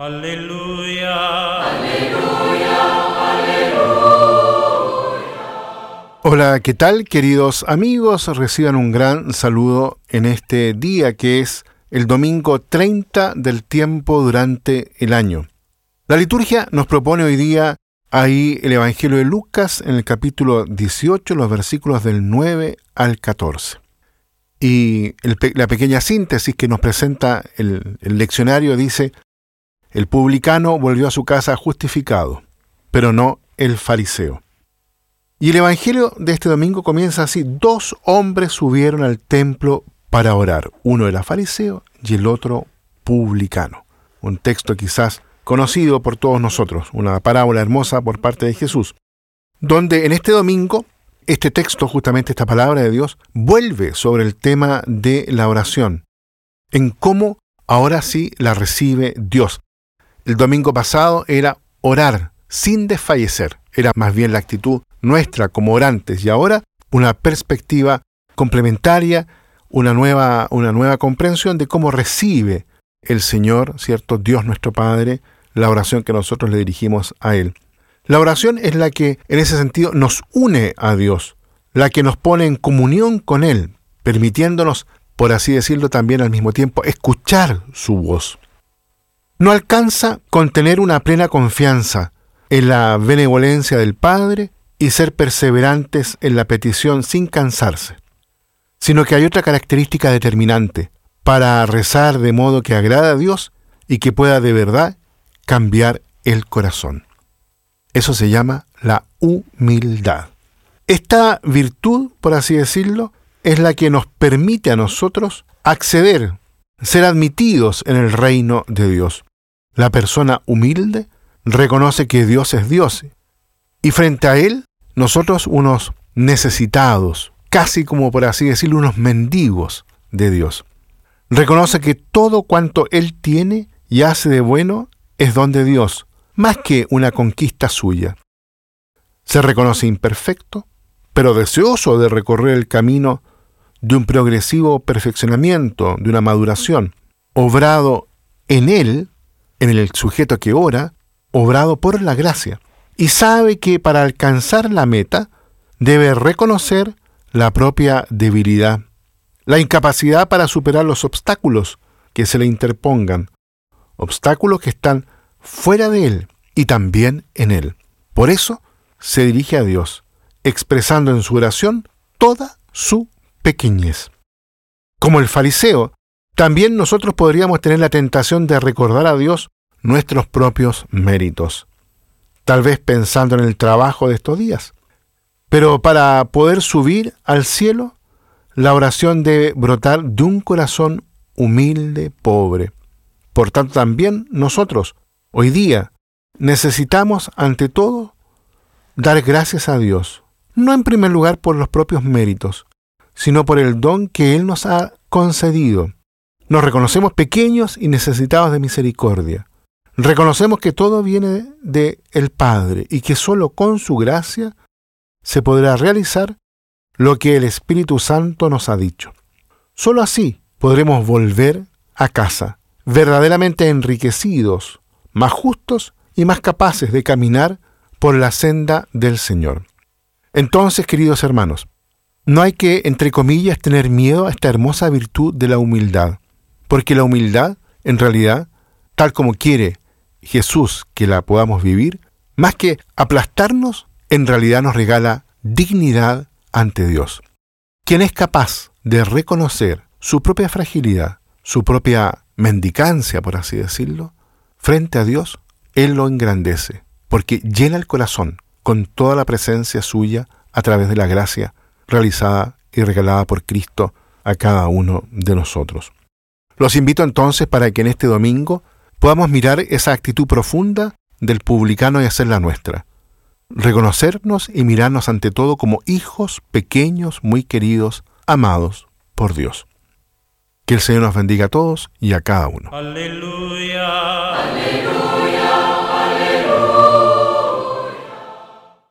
Aleluya. Aleluya. Aleluya. Hola, ¿qué tal queridos amigos? Reciban un gran saludo en este día que es el domingo 30 del tiempo durante el año. La liturgia nos propone hoy día ahí el Evangelio de Lucas en el capítulo 18, los versículos del 9 al 14. Y la pequeña síntesis que nos presenta el, el leccionario dice, el publicano volvió a su casa justificado, pero no el fariseo. Y el Evangelio de este domingo comienza así. Dos hombres subieron al templo para orar. Uno era fariseo y el otro publicano. Un texto quizás conocido por todos nosotros, una parábola hermosa por parte de Jesús, donde en este domingo este texto, justamente esta palabra de Dios, vuelve sobre el tema de la oración, en cómo ahora sí la recibe Dios. El domingo pasado era orar sin desfallecer, era más bien la actitud nuestra como orantes y ahora una perspectiva complementaria, una nueva, una nueva comprensión de cómo recibe el Señor, ¿cierto? Dios nuestro Padre, la oración que nosotros le dirigimos a Él. La oración es la que en ese sentido nos une a Dios, la que nos pone en comunión con Él, permitiéndonos, por así decirlo, también al mismo tiempo escuchar su voz no alcanza con tener una plena confianza en la benevolencia del Padre y ser perseverantes en la petición sin cansarse, sino que hay otra característica determinante para rezar de modo que agrada a Dios y que pueda de verdad cambiar el corazón. Eso se llama la humildad. Esta virtud, por así decirlo, es la que nos permite a nosotros acceder, ser admitidos en el reino de Dios. La persona humilde reconoce que Dios es Dios y frente a Él nosotros unos necesitados, casi como por así decirlo, unos mendigos de Dios. Reconoce que todo cuanto Él tiene y hace de bueno es don de Dios, más que una conquista suya. Se reconoce imperfecto, pero deseoso de recorrer el camino de un progresivo perfeccionamiento, de una maduración, obrado en Él en el sujeto que ora, obrado por la gracia, y sabe que para alcanzar la meta debe reconocer la propia debilidad, la incapacidad para superar los obstáculos que se le interpongan, obstáculos que están fuera de él y también en él. Por eso se dirige a Dios, expresando en su oración toda su pequeñez. Como el fariseo, también nosotros podríamos tener la tentación de recordar a Dios nuestros propios méritos, tal vez pensando en el trabajo de estos días. Pero para poder subir al cielo, la oración debe brotar de un corazón humilde, pobre. Por tanto, también nosotros, hoy día, necesitamos, ante todo, dar gracias a Dios, no en primer lugar por los propios méritos, sino por el don que Él nos ha concedido nos reconocemos pequeños y necesitados de misericordia. Reconocemos que todo viene de el Padre y que solo con su gracia se podrá realizar lo que el Espíritu Santo nos ha dicho. Solo así podremos volver a casa, verdaderamente enriquecidos, más justos y más capaces de caminar por la senda del Señor. Entonces, queridos hermanos, no hay que, entre comillas, tener miedo a esta hermosa virtud de la humildad. Porque la humildad, en realidad, tal como quiere Jesús que la podamos vivir, más que aplastarnos, en realidad nos regala dignidad ante Dios. Quien es capaz de reconocer su propia fragilidad, su propia mendicancia, por así decirlo, frente a Dios, Él lo engrandece, porque llena el corazón con toda la presencia suya a través de la gracia realizada y regalada por Cristo a cada uno de nosotros. Los invito entonces para que en este domingo podamos mirar esa actitud profunda del publicano y hacerla nuestra. Reconocernos y mirarnos ante todo como hijos pequeños, muy queridos, amados por Dios. Que el Señor nos bendiga a todos y a cada uno. Aleluya. Aleluya.